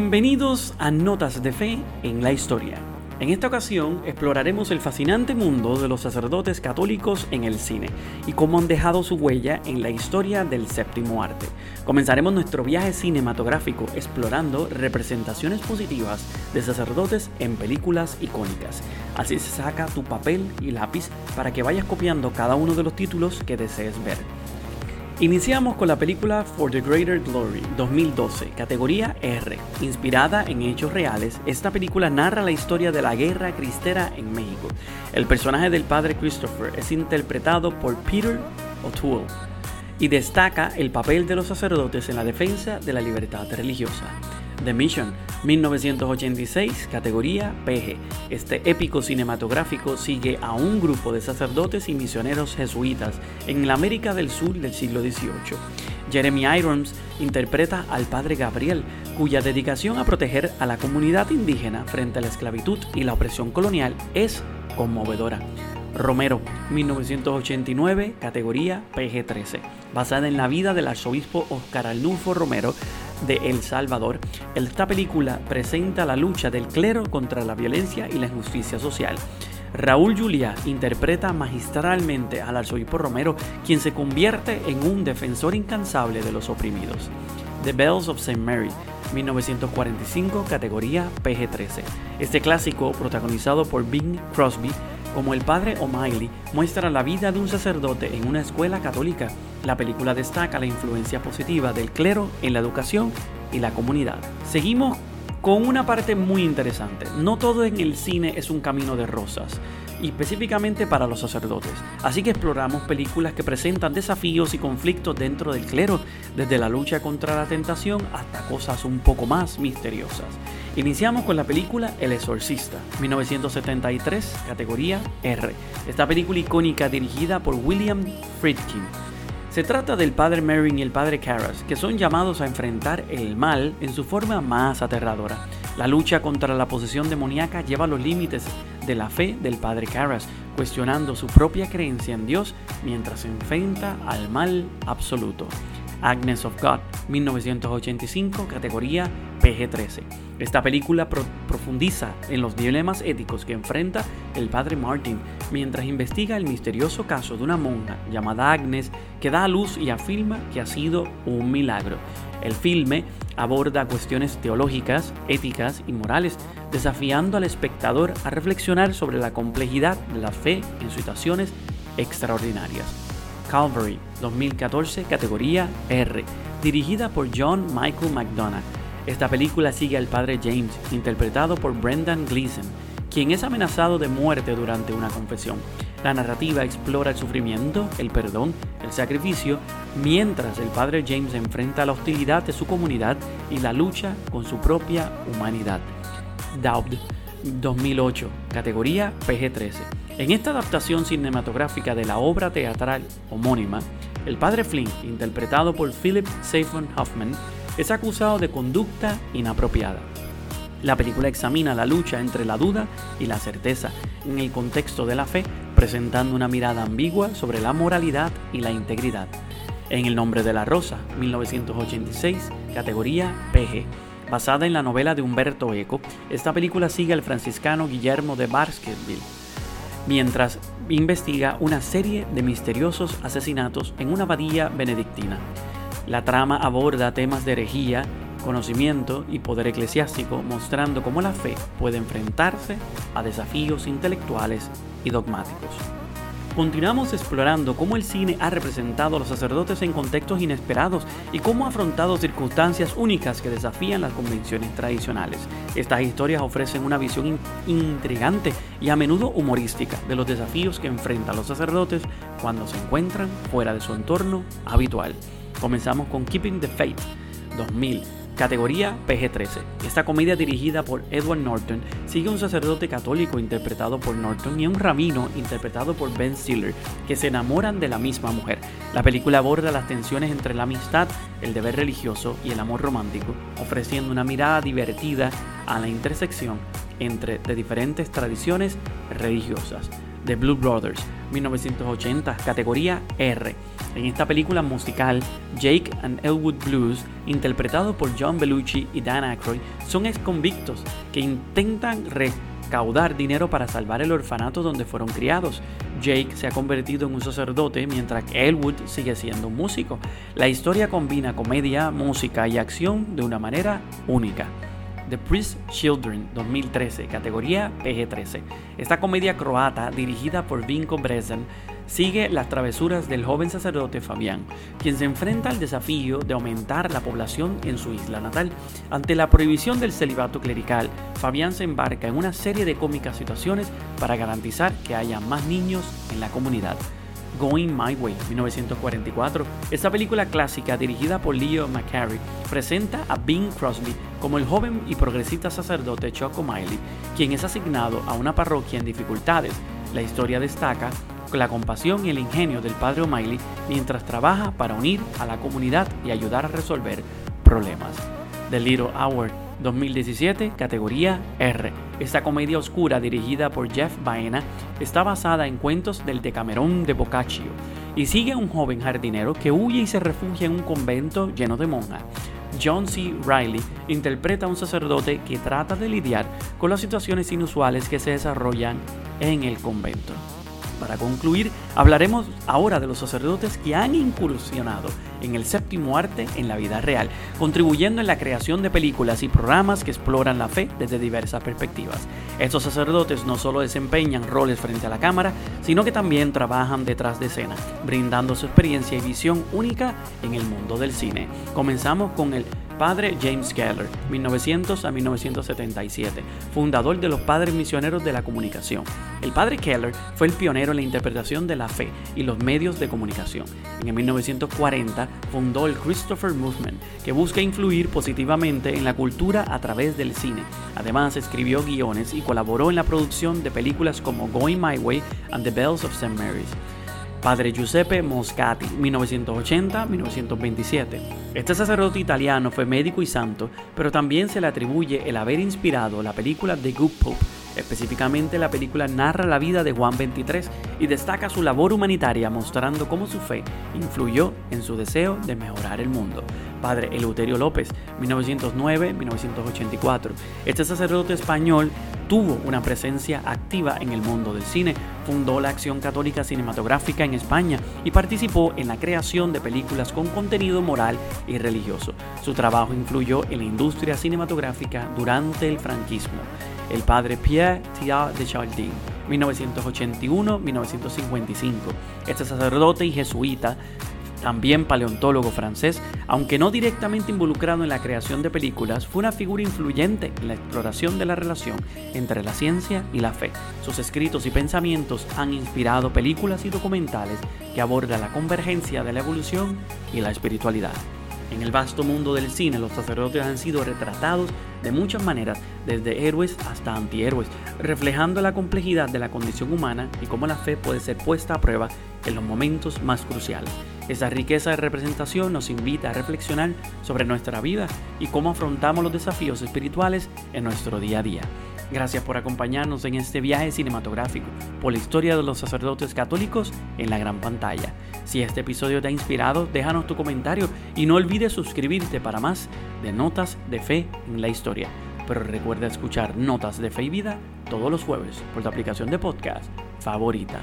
Bienvenidos a Notas de Fe en la Historia. En esta ocasión exploraremos el fascinante mundo de los sacerdotes católicos en el cine y cómo han dejado su huella en la historia del séptimo arte. Comenzaremos nuestro viaje cinematográfico explorando representaciones positivas de sacerdotes en películas icónicas. Así se saca tu papel y lápiz para que vayas copiando cada uno de los títulos que desees ver. Iniciamos con la película For the Greater Glory 2012, categoría R. Inspirada en hechos reales, esta película narra la historia de la guerra cristera en México. El personaje del padre Christopher es interpretado por Peter O'Toole y destaca el papel de los sacerdotes en la defensa de la libertad religiosa. The Mission, 1986, categoría PG. Este épico cinematográfico sigue a un grupo de sacerdotes y misioneros jesuitas en la América del Sur del siglo XVIII. Jeremy Irons interpreta al padre Gabriel, cuya dedicación a proteger a la comunidad indígena frente a la esclavitud y la opresión colonial es conmovedora. Romero, 1989, categoría PG-13, basada en la vida del arzobispo Oscar Arnulfo Romero, de El Salvador, esta película presenta la lucha del clero contra la violencia y la injusticia social. Raúl Julia interpreta magistralmente al arzobispo Romero, quien se convierte en un defensor incansable de los oprimidos. The Bells of St. Mary, 1945, categoría PG-13. Este clásico, protagonizado por Bing Crosby, como el padre O'Malley muestra la vida de un sacerdote en una escuela católica. La película destaca la influencia positiva del clero en la educación y la comunidad. Seguimos con una parte muy interesante. No todo en el cine es un camino de rosas y específicamente para los sacerdotes. Así que exploramos películas que presentan desafíos y conflictos dentro del clero, desde la lucha contra la tentación hasta cosas un poco más misteriosas. Iniciamos con la película El Exorcista, 1973, categoría R. Esta película icónica dirigida por William Friedkin. Se trata del padre Merrin y el padre Karras, que son llamados a enfrentar el mal en su forma más aterradora. La lucha contra la posesión demoníaca lleva los límites de la fe del padre Karras, cuestionando su propia creencia en Dios mientras se enfrenta al mal absoluto. Agnes of God, 1985, categoría PG-13. Esta película profundiza en los dilemas éticos que enfrenta el padre Martin mientras investiga el misterioso caso de una monja llamada Agnes que da a luz y afirma que ha sido un milagro. El filme aborda cuestiones teológicas, éticas y morales, desafiando al espectador a reflexionar sobre la complejidad de la fe en situaciones extraordinarias. Calvary 2014, categoría R, dirigida por John Michael McDonough. Esta película sigue al padre James, interpretado por Brendan Gleeson, quien es amenazado de muerte durante una confesión. La narrativa explora el sufrimiento, el perdón, el sacrificio, mientras el padre James enfrenta la hostilidad de su comunidad y la lucha con su propia humanidad. Dowd 2008, categoría PG-13. En esta adaptación cinematográfica de la obra teatral homónima, el padre Flynn, interpretado por Philip Seymour Hoffman, es acusado de conducta inapropiada. La película examina la lucha entre la duda y la certeza en el contexto de la fe, presentando una mirada ambigua sobre la moralidad y la integridad. En El nombre de la rosa, 1986, categoría PG. Basada en la novela de Humberto Eco, esta película sigue al franciscano Guillermo de Baskerville, mientras investiga una serie de misteriosos asesinatos en una abadía benedictina. La trama aborda temas de herejía, conocimiento y poder eclesiástico, mostrando cómo la fe puede enfrentarse a desafíos intelectuales y dogmáticos. Continuamos explorando cómo el cine ha representado a los sacerdotes en contextos inesperados y cómo ha afrontado circunstancias únicas que desafían las convenciones tradicionales. Estas historias ofrecen una visión intrigante y a menudo humorística de los desafíos que enfrentan los sacerdotes cuando se encuentran fuera de su entorno habitual. Comenzamos con Keeping the Faith 2000 categoría PG-13. Esta comedia dirigida por Edward Norton sigue a un sacerdote católico interpretado por Norton y a un rabino interpretado por Ben Stiller que se enamoran de la misma mujer. La película aborda las tensiones entre la amistad, el deber religioso y el amor romántico, ofreciendo una mirada divertida a la intersección entre de diferentes tradiciones religiosas. The Blue Brothers, 1980, categoría R. En esta película musical, Jake and Elwood Blues, interpretado por John Belushi y Dan Aykroyd, son ex convictos que intentan recaudar dinero para salvar el orfanato donde fueron criados. Jake se ha convertido en un sacerdote mientras que Elwood sigue siendo un músico. La historia combina comedia, música y acción de una manera única. The Priest Children 2013, categoría PG-13. Esta comedia croata, dirigida por Vinko Brezan, sigue las travesuras del joven sacerdote Fabián, quien se enfrenta al desafío de aumentar la población en su isla natal. Ante la prohibición del celibato clerical, Fabián se embarca en una serie de cómicas situaciones para garantizar que haya más niños en la comunidad. Going My Way, 1944. Esta película clásica, dirigida por Leo McCarey, presenta a Bing Crosby como el joven y progresista sacerdote Choco Miley, quien es asignado a una parroquia en dificultades. La historia destaca la compasión y el ingenio del padre O'Malley mientras trabaja para unir a la comunidad y ayudar a resolver problemas. The Little Hour 2017, categoría R. Esta comedia oscura dirigida por Jeff Baena está basada en cuentos del Decamerón de Boccaccio y sigue a un joven jardinero que huye y se refugia en un convento lleno de monjas. John C. Riley interpreta a un sacerdote que trata de lidiar con las situaciones inusuales que se desarrollan en el convento. Para concluir, hablaremos ahora de los sacerdotes que han incursionado en el séptimo arte en la vida real, contribuyendo en la creación de películas y programas que exploran la fe desde diversas perspectivas. Estos sacerdotes no solo desempeñan roles frente a la cámara, sino que también trabajan detrás de escena, brindando su experiencia y visión única en el mundo del cine. Comenzamos con el Padre James Keller, 1900 a 1977, fundador de los Padres Misioneros de la Comunicación. El Padre Keller fue el pionero en la interpretación de la fe y los medios de comunicación. En 1940 fundó el Christopher Movement, que busca influir positivamente en la cultura a través del cine. Además, escribió guiones y colaboró en la producción de películas como Going My Way and The Bells of St. Mary's. Padre Giuseppe Moscati, 1980-1927. Este sacerdote italiano fue médico y santo, pero también se le atribuye el haber inspirado la película The Good Pope. Específicamente la película narra la vida de Juan XXIII y destaca su labor humanitaria mostrando cómo su fe influyó en su deseo de mejorar el mundo. Padre Eleuterio López, 1909-1984. Este sacerdote español tuvo una presencia activa en el mundo del cine, fundó la Acción Católica Cinematográfica en España y participó en la creación de películas con contenido moral y religioso. Su trabajo influyó en la industria cinematográfica durante el franquismo. El padre Pierre Thiard de Chardin, 1981-1955. Este sacerdote y jesuita también paleontólogo francés, aunque no directamente involucrado en la creación de películas, fue una figura influyente en la exploración de la relación entre la ciencia y la fe. Sus escritos y pensamientos han inspirado películas y documentales que abordan la convergencia de la evolución y la espiritualidad. En el vasto mundo del cine, los sacerdotes han sido retratados de muchas maneras, desde héroes hasta antihéroes, reflejando la complejidad de la condición humana y cómo la fe puede ser puesta a prueba en los momentos más cruciales. Esa riqueza de representación nos invita a reflexionar sobre nuestra vida y cómo afrontamos los desafíos espirituales en nuestro día a día. Gracias por acompañarnos en este viaje cinematográfico por la historia de los sacerdotes católicos en la gran pantalla. Si este episodio te ha inspirado, déjanos tu comentario y no olvides suscribirte para más de Notas de Fe en la Pero recuerda escuchar Notas de Fe y Vida todos los jueves por tu aplicación de podcast favorita.